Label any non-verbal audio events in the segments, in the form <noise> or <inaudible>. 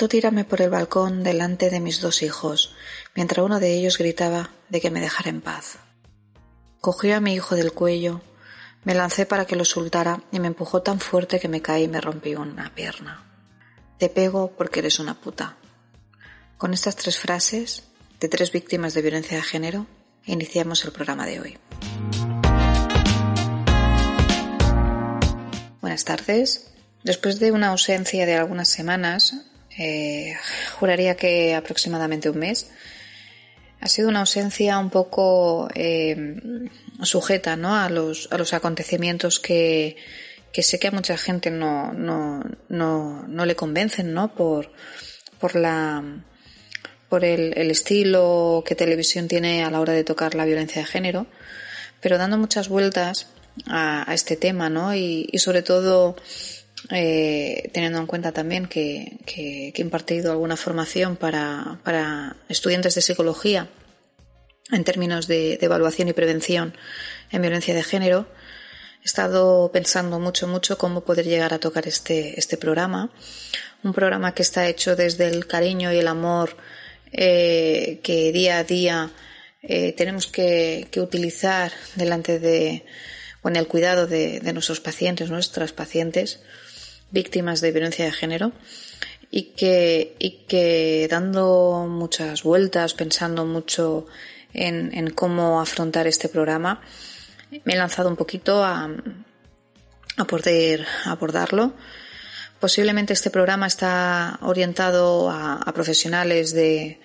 Intentó tirarme por el balcón delante de mis dos hijos, mientras uno de ellos gritaba de que me dejara en paz. Cogió a mi hijo del cuello, me lancé para que lo soltara y me empujó tan fuerte que me caí y me rompí una pierna. Te pego porque eres una puta. Con estas tres frases, de tres víctimas de violencia de género, iniciamos el programa de hoy. Buenas tardes. Después de una ausencia de algunas semanas, eh, juraría que aproximadamente un mes. Ha sido una ausencia un poco eh, sujeta ¿no? a, los, a los acontecimientos que, que sé que a mucha gente no, no, no, no le convencen ¿no? por, por, la, por el, estilo que televisión tiene a la hora de tocar la violencia de género, pero dando muchas vueltas a, a este tema ¿no? y, y sobre todo eh, teniendo en cuenta también que, he impartido alguna formación para, estudiantes de psicología en términos de, evaluación y prevención en violencia de género, he estado pensando mucho, mucho cómo poder llegar a tocar este, este programa. Un programa que está hecho desde el cariño y el amor eh, que día a día eh, tenemos que, utilizar delante de, o en el cuidado de nuestros pacientes, nuestras pacientes víctimas de violencia de género y que, y que dando muchas vueltas, pensando mucho en, en cómo afrontar este programa, me he lanzado un poquito a, a poder abordarlo. Posiblemente este programa está orientado a, profesionales de,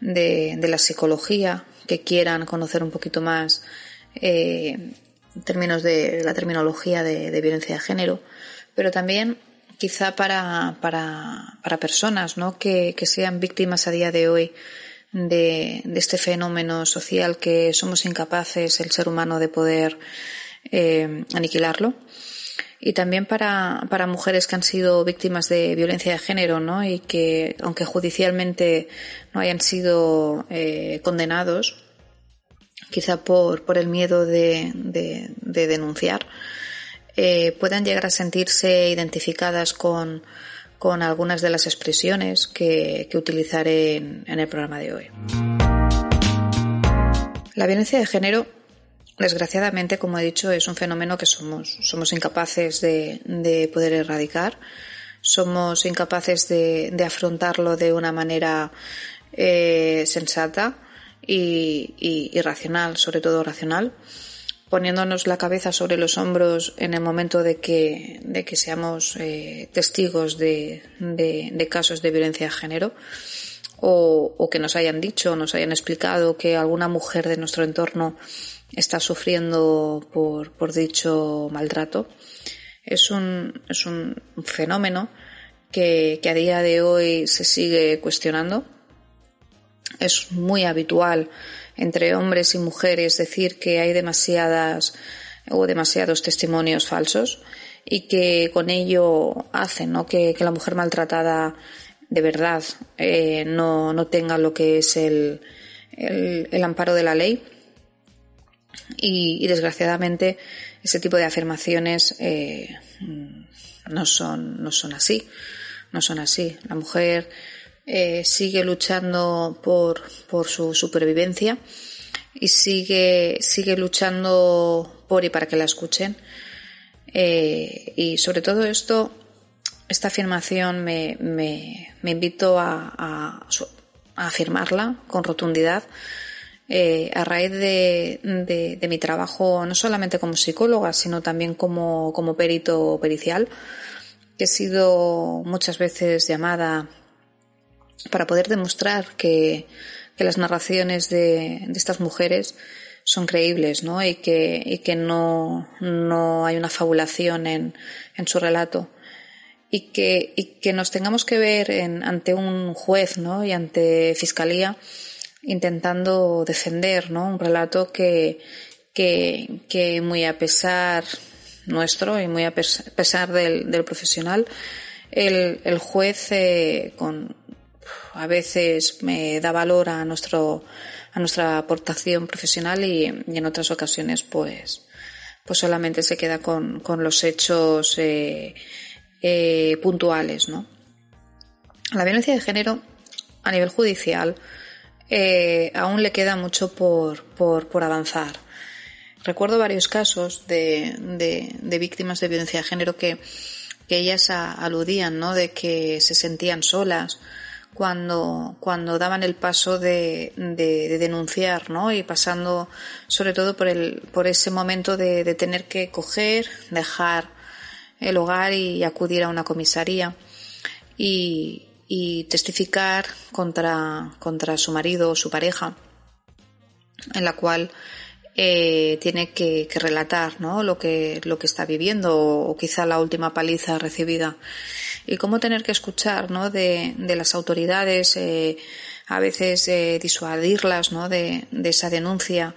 de, la psicología que quieran conocer un poquito más eh, términos de la terminología de, violencia de género, pero también quizá para, para, para personas ¿no? que, que sean víctimas a día de hoy de, de, este fenómeno social que somos incapaces, el ser humano, de poder eh, aniquilarlo. Y también para, para mujeres que han sido víctimas de violencia de género, ¿no? Y que, aunque judicialmente no hayan sido eh, condenados, quizá por, por el miedo de, de, de denunciar, eh, puedan llegar a sentirse identificadas con, con algunas de las expresiones que, utilizaré en, el programa de hoy. La violencia de género, desgraciadamente, como he dicho, es un fenómeno que somos, somos incapaces de, de poder erradicar, somos incapaces de, de afrontarlo de una manera eh, sensata y, y racional, sobre todo racional poniéndonos la cabeza sobre los hombros en el momento de que, de que seamos eh, testigos de, de, de, casos de violencia de género o, o, que nos hayan dicho, nos hayan explicado que alguna mujer de nuestro entorno está sufriendo por, por dicho maltrato. Es un, es un fenómeno que, que a día de hoy se sigue cuestionando. Es muy habitual entre hombres y mujeres decir que hay demasiadas o demasiados testimonios falsos y que con ello hacen ¿no? que, la mujer maltratada de verdad eh, no, no, tenga lo que es el, el, amparo de la ley y, y, desgraciadamente ese tipo de afirmaciones eh, no son no son así no son así la mujer eh, sigue luchando por, por su supervivencia y sigue, sigue luchando por y para que la escuchen. Eh, y sobre todo esto, esta afirmación me, me, invito a, a, a, afirmarla con rotundidad eh, a raíz de, de, de, mi trabajo, no solamente como psicóloga, sino también como, como perito pericial que he sido muchas veces llamada para poder demostrar que, las narraciones de, estas mujeres son creíbles, ¿no? Y que, y que no, no hay una fabulación en, en su relato. Y que, y que nos tengamos que ver en, ante un juez, ¿no? Y ante fiscalía intentando defender, ¿no? Un relato que, que, que muy a pesar nuestro y muy a pesar del, del profesional, el, el juez eh, con, a veces me da valor a nuestro a nuestra aportación profesional y, en otras ocasiones pues pues solamente se queda con, con los hechos eh, eh, puntuales no la violencia de género a nivel judicial eh, aún le queda mucho por, por, avanzar recuerdo varios casos de, de, de víctimas de violencia de género que que ellas aludían, ¿no? De que se sentían solas, cuando, cuando daban el paso de, de, denunciar, ¿no? Y pasando sobre todo por, el, por ese momento de, de tener que coger, dejar el hogar y acudir a una comisaría y, testificar contra, su marido o su pareja, en la cual eh, tiene que, relatar lo, que, lo que está viviendo o, quizá la última paliza recibida y cómo tener que escuchar ¿no? de, de las autoridades, eh, a veces eh, disuadirlas ¿no? de, de, esa denuncia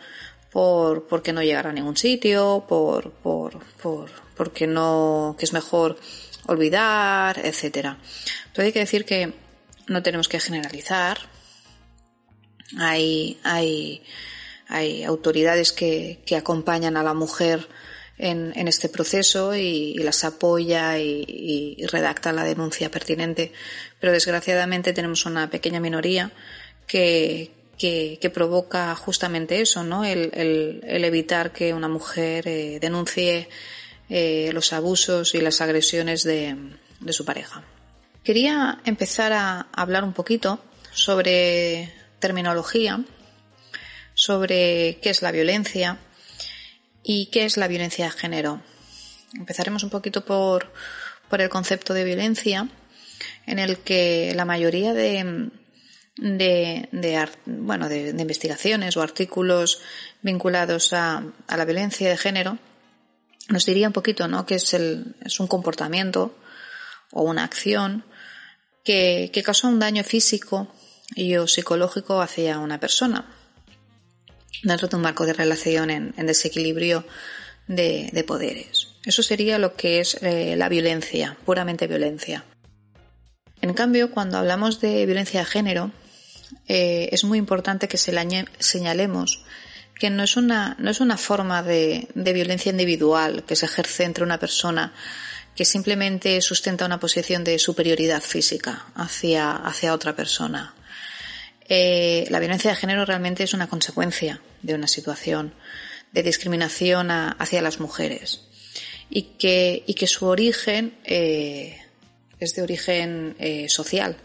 por porque no llegar a ningún sitio, por, por, por porque no, que es mejor olvidar, etcétera. Entonces hay que decir que no tenemos que generalizar. Hay, hay, hay autoridades que, que acompañan a la mujer en, este proceso y, las apoya y, redacta la denuncia pertinente. Pero desgraciadamente tenemos una pequeña minoría que, que, provoca justamente eso, ¿no? El, el, el evitar que una mujer eh, denuncie eh, los abusos y las agresiones de, de su pareja. Quería empezar a hablar un poquito sobre terminología, sobre qué es la violencia, ¿Y qué es la violencia de género? Empezaremos un poquito por, por el concepto de violencia, en el que la mayoría de, bueno, de, de, investigaciones o artículos vinculados a, a, la violencia de género nos diría un poquito ¿no? que es, el, es un comportamiento o una acción que, que causa un daño físico y o psicológico hacia una persona dentro de un marco de relación en, desequilibrio de, de, poderes. Eso sería lo que es eh, la violencia, puramente violencia. En cambio, cuando hablamos de violencia de género, eh, es muy importante que se señalemos que no es una, no es una forma de, de violencia individual que se ejerce entre una persona que simplemente sustenta una posición de superioridad física hacia, hacia otra persona. Eh, la violencia de género realmente es una consecuencia de una situación de discriminación hacia las mujeres y que, y que su origen eh, es de origen eh, social,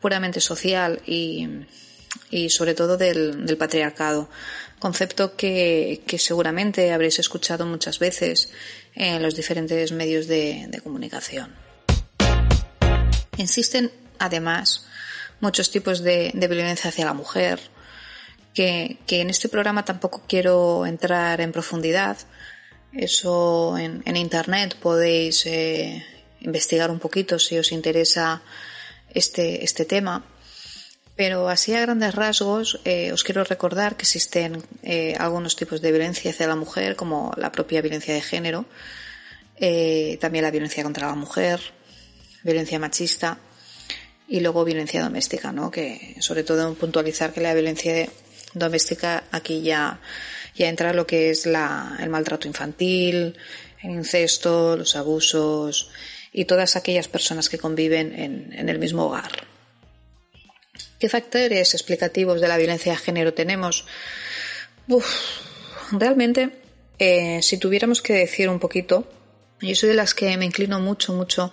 puramente social y, y sobre todo del, patriarcado, concepto que, que, seguramente habréis escuchado muchas veces en los diferentes medios de, comunicación. Existen además muchos tipos de, violencia hacia la mujer, que, en este programa tampoco quiero entrar en profundidad. Eso en, Internet podéis eh, investigar un poquito si os interesa este, este tema. Pero así a grandes rasgos eh, os quiero recordar que existen eh, algunos tipos de violencia hacia la mujer, como la propia violencia de género, también la violencia contra la mujer, violencia machista y luego violencia doméstica, ¿no? Que sobre todo puntualizar que la violencia doméstica aquí ya, ya entra lo que es la, el maltrato infantil, el incesto, los abusos y todas aquellas personas que conviven en, el mismo hogar. ¿Qué factores explicativos de la violencia de género tenemos? Uf, realmente, eh, si tuviéramos que decir un poquito, yo soy de las que me inclino mucho, mucho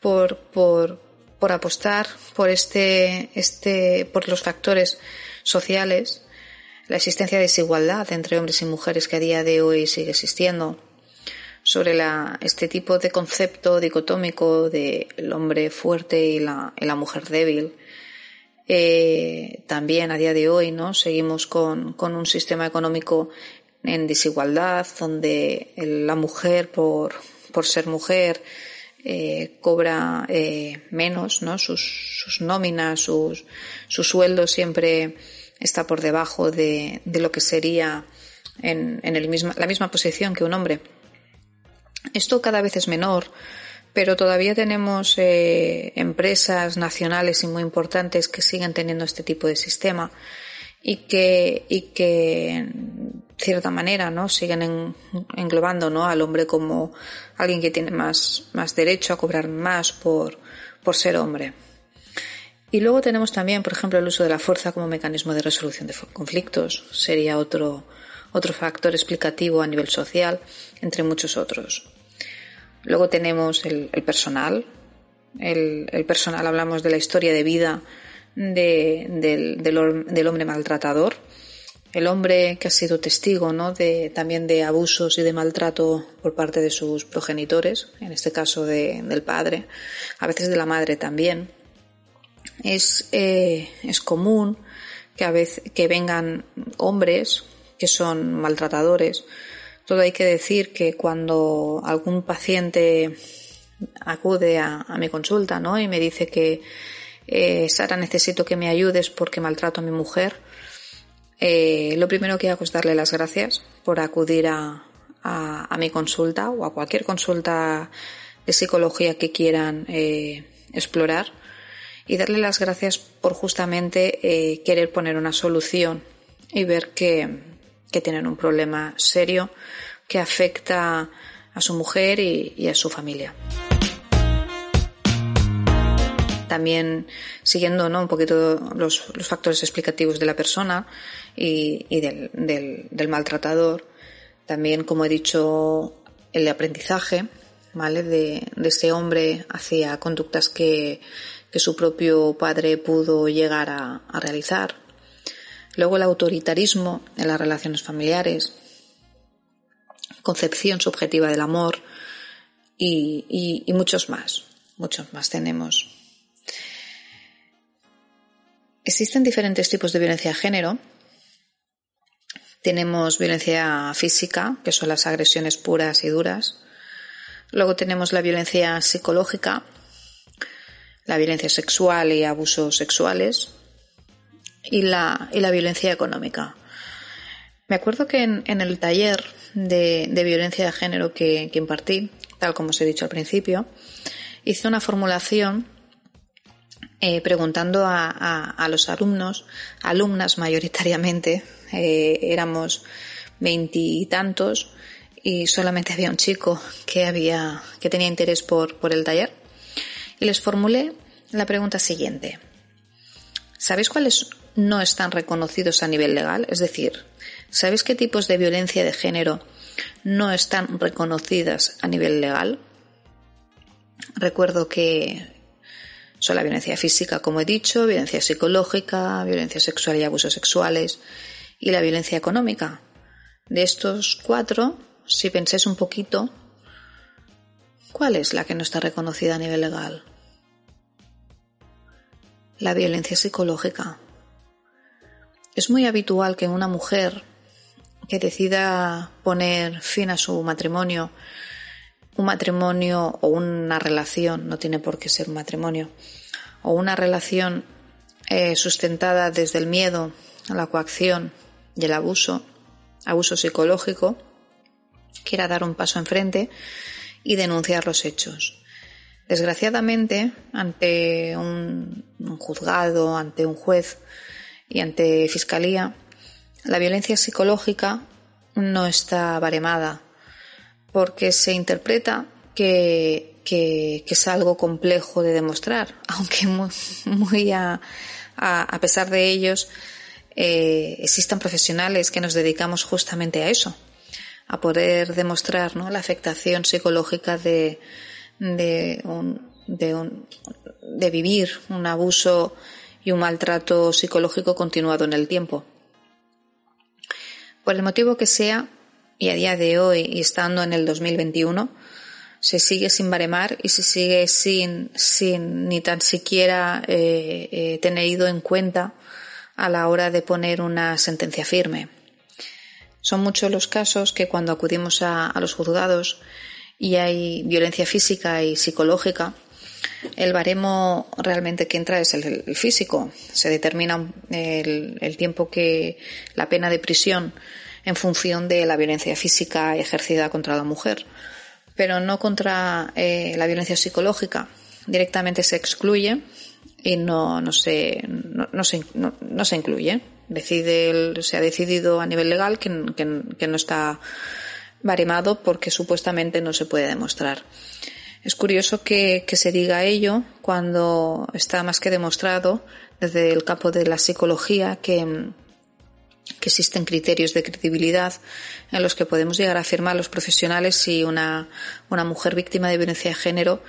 por, por, por apostar por este, este, por los factores sociales la existencia de desigualdad entre hombres y mujeres que a día de hoy sigue existiendo, sobre la, este tipo de concepto dicotómico de el hombre fuerte y la, la mujer débil. Eh, también a día de hoy, ¿no? Seguimos con, con un sistema económico en desigualdad, donde la mujer, por, por ser mujer, eh, cobra eh, menos, ¿no? Sus, sus nóminas, sus, su sueldo siempre está por debajo de, de lo que sería en, en el misma, la misma posición que un hombre. Esto cada vez es menor, pero todavía tenemos eh, empresas nacionales y muy importantes que siguen teniendo este tipo de sistema y que, y que en cierta manera no siguen englobando ¿no? al hombre como alguien que tiene más, más derecho a cobrar más por, por ser hombre. Y luego tenemos también, por ejemplo, el uso de la fuerza como mecanismo de resolución de conflictos. Sería otro, otro factor explicativo a nivel social, entre muchos otros. Luego tenemos el, personal. El, personal, hablamos de la historia de vida del, del, hombre maltratador. El hombre que ha sido testigo ¿no? de, también de abusos y de maltrato por parte de sus progenitores, en este caso del padre, a veces de la madre también. Es, eh, es común que a que vengan hombres que son maltratadores todo hay que decir que cuando algún paciente acude a, mi consulta ¿no? y me dice que eh, Sara necesito que me ayudes porque maltrato a mi mujer, eh, lo primero que hago es darle las gracias por acudir a, mi consulta o a cualquier consulta de psicología que quieran eh, explorar y darle las gracias por justamente querer poner una solución y ver que, que tienen un problema serio que afecta a su mujer y, a su familia. También siguiendo ¿no? un poquito los, factores explicativos de la persona y, del, maltratador, también, como he dicho, el aprendizaje ¿vale? de, ese hombre hacia conductas que, su propio padre pudo llegar a realizar Luego el autoritarismo en las relaciones familiares, concepción subjetiva del amor y, muchos más, muchos más tenemos. Existen diferentes tipos de violencia de género. Tenemos violencia física, que son las agresiones puras y duras. Luego tenemos la violencia psicológica, la violencia sexual y abusos sexuales y la, y la violencia económica. Me acuerdo que en, el taller de, violencia de género que, impartí, tal como os he dicho al principio, hice una formulación eh, preguntando a, los alumnos, alumnas mayoritariamente, eh, éramos veintitantos y solamente había un chico que había que tenía interés por, por el taller y les formulé la pregunta siguiente. ¿Sabéis cuáles no están reconocidos a nivel legal? Es decir, ¿sabéis qué tipos de violencia de género no están reconocidas a nivel legal? Recuerdo que son la violencia física, como he dicho, violencia psicológica, violencia sexual y abusos sexuales y la violencia económica. De estos cuatro, si pensáis un poquito, ¿cuál es la que no está reconocida a nivel legal? la violencia psicológica. Es muy habitual que una mujer que decida poner fin a su matrimonio, un matrimonio o una relación, no tiene por qué ser un matrimonio, o una relación eh, sustentada desde el miedo, la coacción y el abuso, abuso psicológico, quiera dar un paso enfrente y denunciar los hechos. Desgraciadamente, ante un, juzgado, ante un juez y ante fiscalía, la violencia psicológica no está baremada porque se interpreta que, es algo complejo de demostrar, <laughs> aunque muy, a, pesar de ellos eh, existan profesionales que nos dedicamos justamente a eso, a poder demostrar ¿no? la afectación psicológica de, de, vivir un abuso y un maltrato psicológico continuado en el tiempo. Por el motivo que sea, y a día de hoy, y estando en el 2021, se sigue sin baremar y se sigue sin, sin ni tan siquiera eh, eh, en cuenta a la hora de poner una sentencia firme. Son muchos los casos que cuando acudimos a, los juzgados y hay violencia física y psicológica, el baremo realmente que entra es el, físico. Se determina el, tiempo que la pena de prisión en función de la violencia física ejercida contra la mujer, pero no contra eh, la violencia psicológica. Directamente se excluye y no, no, se, no, se, no, se incluye. Decide se ha decidido a nivel legal que, que, no está baremado porque supuestamente no se puede demostrar. Es curioso que, que, se diga ello cuando está más que demostrado desde el campo de la psicología que, que existen criterios de credibilidad en los que podemos llegar a afirmar los profesionales si una, una mujer víctima de violencia de género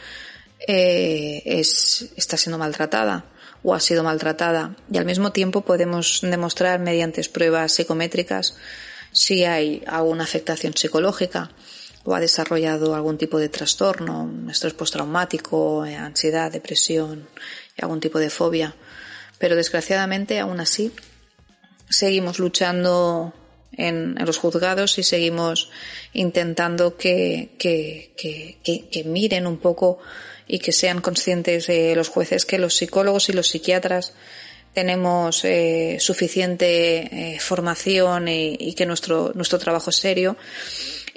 eh, es, está siendo maltratada o ha sido maltratada y al mismo tiempo podemos demostrar mediante pruebas psicométricas si hay alguna afectación psicológica o ha desarrollado algún tipo de trastorno, estrés postraumático, ansiedad, depresión algún tipo de fobia. Pero desgraciadamente aún así seguimos luchando en, los juzgados y seguimos intentando que, que, que, miren un poco y que sean conscientes los jueces que los psicólogos y los psiquiatras tenemos eh, suficiente eh, formación y, que nuestro, nuestro trabajo es serio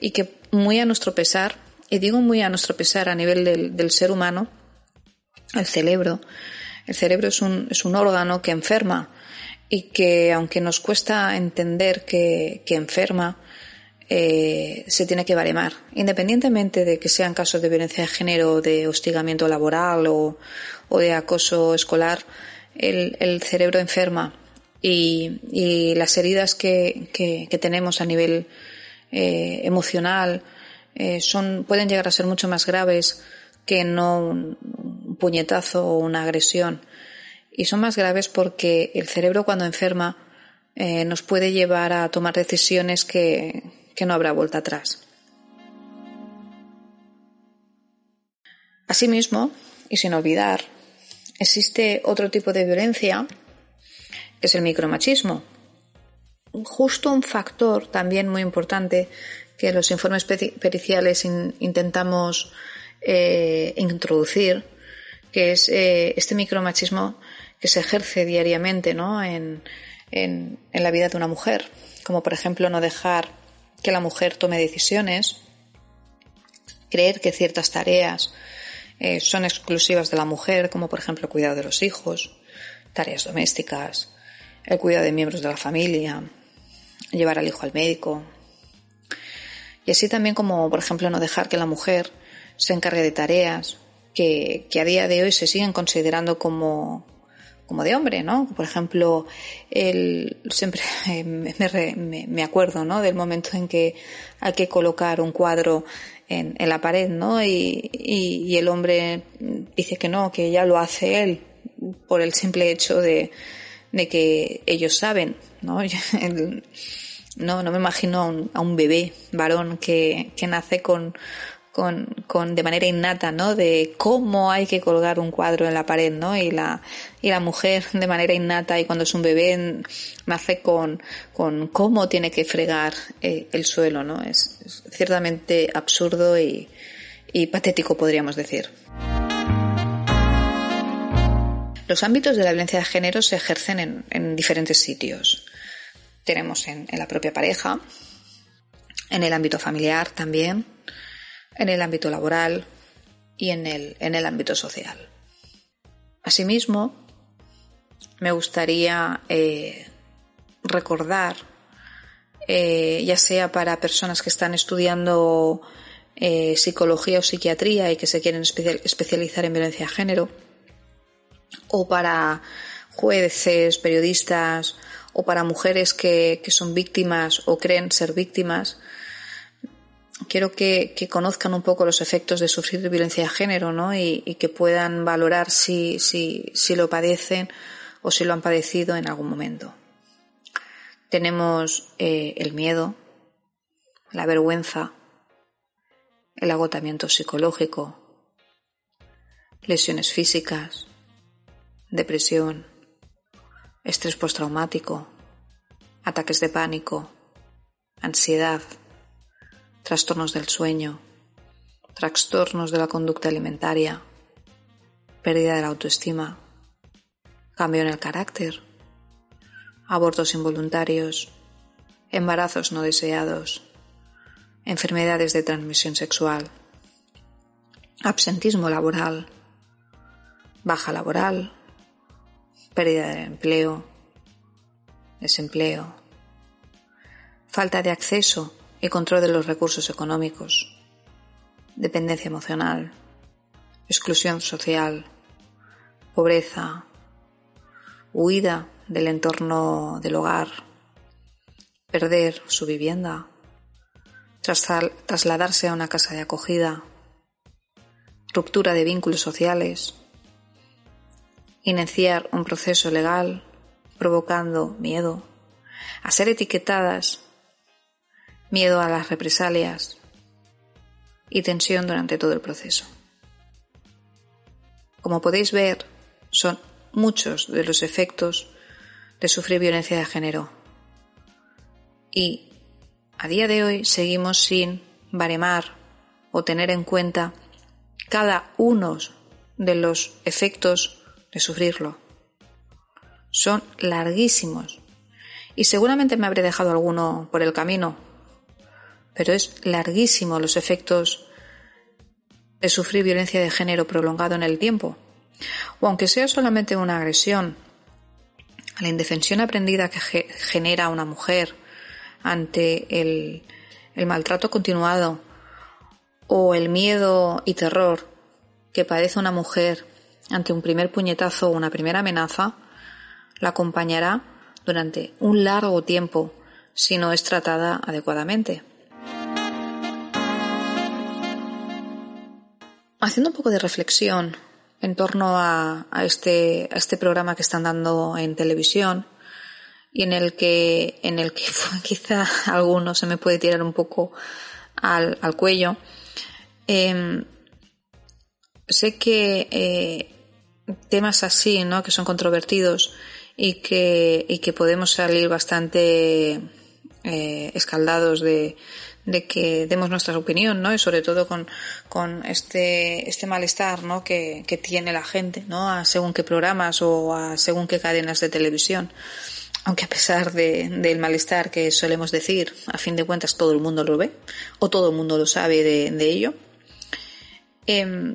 y que muy a nuestro pesar, y digo muy a nuestro pesar a nivel del, del ser humano, el cerebro, el cerebro es un, es un órgano que enferma y que aunque nos cuesta entender que, enferma, eh, se tiene que baremar, independientemente de que sean casos de violencia de género, de hostigamiento laboral o, de acoso escolar, el, cerebro enferma y, las heridas que, tenemos a nivel eh, emocional eh, son, pueden llegar a ser mucho más graves que no un puñetazo o una agresión y son más graves porque el cerebro cuando enferma eh, nos puede llevar a tomar decisiones que, que no habrá vuelta atrás. Asimismo, y sin olvidar, existe otro tipo de violencia, que es el micromachismo. Justo un factor también muy importante que los informes periciales intentamos eh, introducir, que es eh, este micromachismo que se ejerce diariamente ¿no? en, en, la vida de una mujer, como por ejemplo no dejar que la mujer tome decisiones, creer que ciertas tareas eh, son exclusivas de la mujer, como por ejemplo el cuidado de los hijos, tareas domésticas, el cuidado de miembros de la familia, llevar al hijo al médico. Y así también como por ejemplo no dejar que la mujer se encargue de tareas que, que a día de hoy se siguen considerando como, como de hombre, ¿no? Por ejemplo, el, siempre <laughs> me, me, acuerdo, ¿no? Del momento en que hay que colocar un cuadro en, en la pared, ¿no? Y, y, el hombre dice que no, que ya lo hace él por el simple hecho de, de que ellos saben, ¿no? <laughs> no, no me imagino a un, a un bebé varón que, que nace con, con, con, de manera innata, ¿no? De cómo hay que colgar un cuadro en la pared, ¿no? Y la, y la mujer de manera innata y cuando es un bebé nace con, con cómo tiene que fregar eh, el suelo, ¿no? Es, ciertamente absurdo y, y patético, podríamos decir. Los ámbitos de la violencia de género se ejercen en, en diferentes sitios. Tenemos en, en la propia pareja, en el ámbito familiar también, en el ámbito laboral y en el, en el ámbito social. Asimismo, me gustaría eh, recordar, eh, ya sea para personas que están estudiando eh, psicología o psiquiatría y que se quieren especializar en violencia de género, o para jueces, periodistas, o para mujeres que, que son víctimas o creen ser víctimas, quiero que, conozcan un poco los efectos de sufrir violencia de género, ¿no? Y, que puedan valorar si, si, si lo padecen o si lo han padecido en algún momento. Tenemos eh, el miedo, la vergüenza, el agotamiento psicológico, lesiones físicas, depresión, estrés postraumático, ataques de pánico, ansiedad, trastornos del sueño, trastornos de la conducta alimentaria, pérdida de la autoestima, cambio en el carácter, abortos involuntarios, embarazos no deseados, enfermedades de transmisión sexual, absentismo laboral, baja laboral, pérdida de empleo, desempleo, falta de acceso y control de los recursos económicos, dependencia emocional, exclusión social, pobreza, huida del entorno del hogar, perder su vivienda, trasladarse a una casa de acogida, ruptura de vínculos sociales, iniciar un proceso legal provocando miedo, a ser etiquetadas, miedo a las represalias y tensión durante todo el proceso. Como podéis ver, son muchos de los efectos de sufrir violencia de género. Y a día de hoy seguimos sin baremar o tener en cuenta cada uno de los efectos de sufrirlo. Son larguísimos y seguramente me habré dejado alguno por el camino, pero es larguísimo los efectos de sufrir violencia de género prolongado en el tiempo. O aunque sea solamente una agresión, la indefensión aprendida que genera una mujer ante el, el maltrato continuado o el miedo y terror que padece una mujer ante un primer puñetazo o una primera amenaza, la acompañará durante un largo tiempo si no es tratada adecuadamente. Haciendo un poco de reflexión en torno a, este, a este programa que están dando en televisión y en el que, en el que <laughs> quizá alguno se me puede tirar un poco al, cuello. Em, sé que eh, temas así, ¿no? Que son controvertidos y que, y que podemos salir bastante eh, escaldados de, de que demos nuestra opinión, ¿no? Sobre todo con, con este, este malestar, ¿no? Que, que tiene la gente, ¿no? A según qué programas o a según qué cadenas de televisión. Aunque a pesar de, del malestar que solemos decir, a fin de cuentas todo el mundo lo ve, o todo el mundo lo sabe de, de ello. Eh,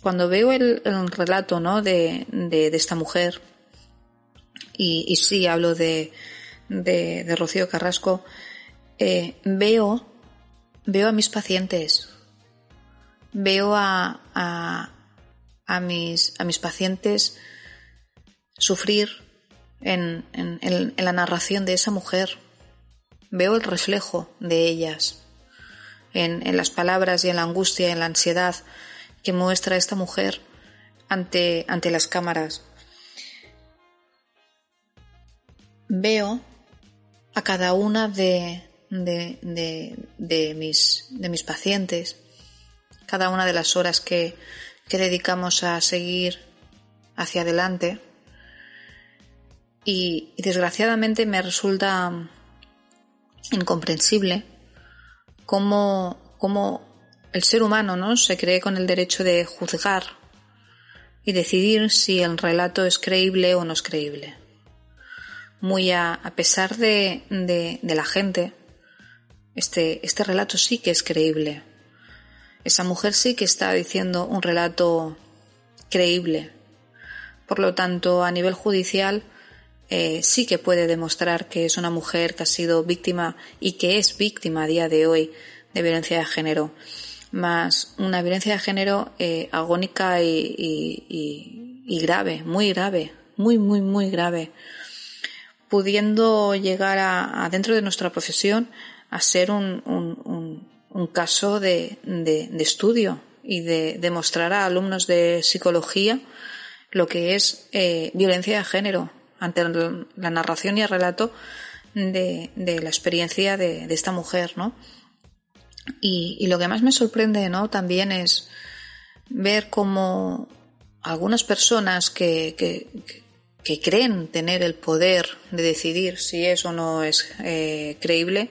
cuando veo el, el relato, ¿no? De, de, esta mujer, y, sí hablo de, de, de Rocío Carrasco, eh, veo, veo a mis pacientes, veo a, a, mis, a mis pacientes sufrir en, en, la narración de esa mujer. Veo el reflejo de ellas en, en las palabras y en la angustia y en la ansiedad que muestra esta mujer ante, ante las cámaras. Veo a cada una de, de, de, de, mis, de mis pacientes, cada una de las horas que, que dedicamos a seguir hacia adelante. Y, y, desgraciadamente me resulta incomprensible cómo, cómo el ser humano ¿no? se cree con el derecho de juzgar y decidir si el relato es creíble o no es creíble. Muy a, a pesar de, de, de la gente, este, este relato sí que es creíble. Esa mujer sí que está diciendo un relato creíble. Por lo tanto, a nivel judicial, eh, sí que puede demostrar que es una mujer que ha sido víctima y que es víctima a día de hoy de violencia de género. Más una violencia de género eh, agónica y, grave, muy grave, muy, muy, muy grave. Pudiendo llegar a dentro de nuestra profesión a ser un, un, un caso de, de, estudio y de demostrar a alumnos de psicología lo que es eh, violencia de género ante la narración y el relato de, de la experiencia de, de, esta mujer, ¿no? Y, lo que más me sorprende, ¿no? También es ver cómo algunas personas que, que, creen tener el poder de decidir si es o no es eh, creíble,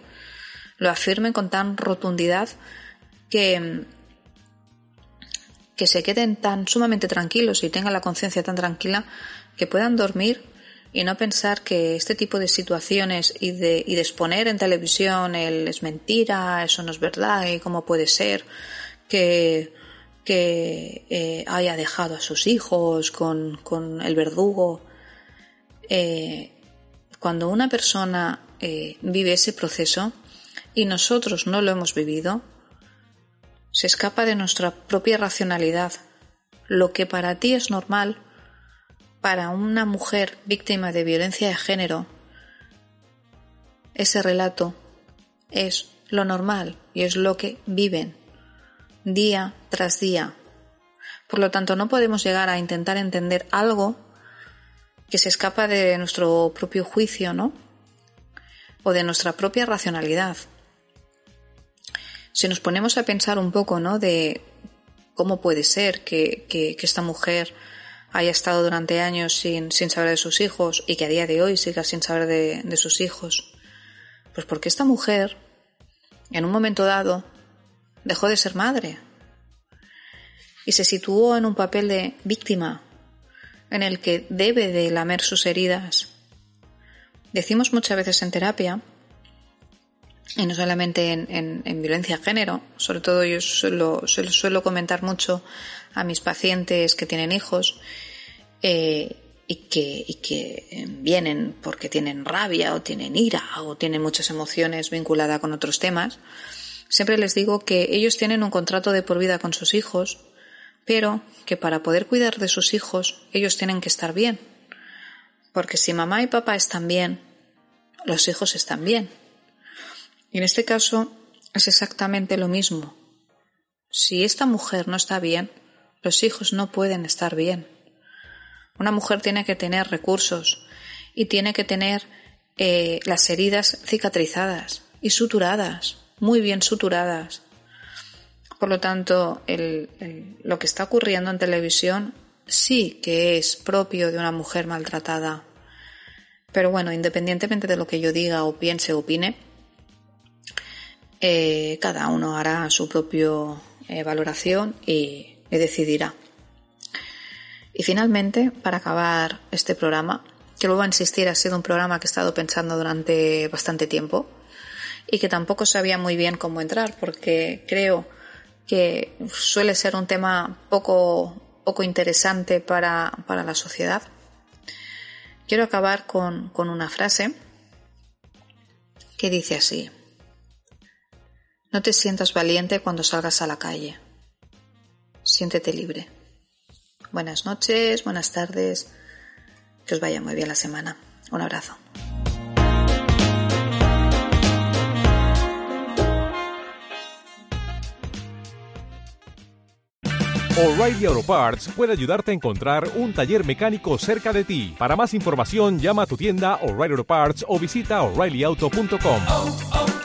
lo afirmen con tan rotundidad que, que se queden tan sumamente tranquilos y tengan la conciencia tan tranquila que puedan dormir y no pensar que este tipo de situaciones y de, y de exponer en televisión el es mentira, eso no es verdad y cómo puede ser que, que eh, haya dejado a sus hijos con, con el verdugo. Eh, cuando una persona eh, vive ese proceso y nosotros no lo hemos vivido, se escapa de nuestra propia racionalidad. Lo que para ti es normal para una mujer víctima de violencia de género, ese relato es lo normal y es lo que viven día tras día. Por lo tanto, no podemos llegar a intentar entender algo que se escapa de nuestro propio juicio, ¿no? O de nuestra propia racionalidad. Si nos ponemos a pensar un poco, ¿no? De cómo puede ser que, que esta mujer haya estado durante años sin, sin saber de sus hijos y que a día de hoy siga sin saber de, de sus hijos? Pues porque esta mujer, en un momento dado, dejó de ser madre y se situó en un papel de víctima en el que debe de lamer sus heridas. Decimos muchas veces en terapia, y no solamente en, en, violencia de género, sobre todo yo suelo, suelo comentar mucho a mis pacientes que tienen hijos eh, y, que, y que vienen porque tienen rabia o tienen ira o tienen muchas emociones vinculadas con otros temas, siempre les digo que ellos tienen un contrato de por vida con sus hijos, pero que para poder cuidar de sus hijos ellos tienen que estar bien. Porque si mamá y papá están bien, los hijos están bien. Y en este caso es exactamente lo mismo. Si esta mujer no está bien, los hijos no pueden estar bien. Una mujer tiene que tener recursos y tiene que tener eh, las heridas cicatrizadas y suturadas, muy bien suturadas. Por lo tanto, lo que está ocurriendo en televisión sí que es propio de una mujer maltratada. Pero bueno, independientemente de lo que yo diga o piense o opine, eh, cada uno hará su propia eh, valoración y, decidirá. Y finalmente, para acabar este programa, que vuelvo a insistir, ha sido un programa que he estado pensando durante bastante tiempo y que tampoco sabía muy bien cómo entrar porque creo que suele ser un tema poco, poco interesante para, para la sociedad. Quiero acabar con, con una frase que dice así. No te sientas valiente cuando salgas a la calle siéntete libre. Buenas noches, buenas tardes, que os vaya muy bien la semana. Un abrazo. O'Reilly Auto Parts puede ayudarte a encontrar un taller mecánico cerca de ti. Para más información, llama a tu tienda O'Reilly Auto Parts o visita oreillyauto.com.